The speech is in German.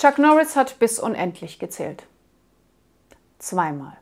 Chuck Norris hat bis unendlich gezählt. Zweimal.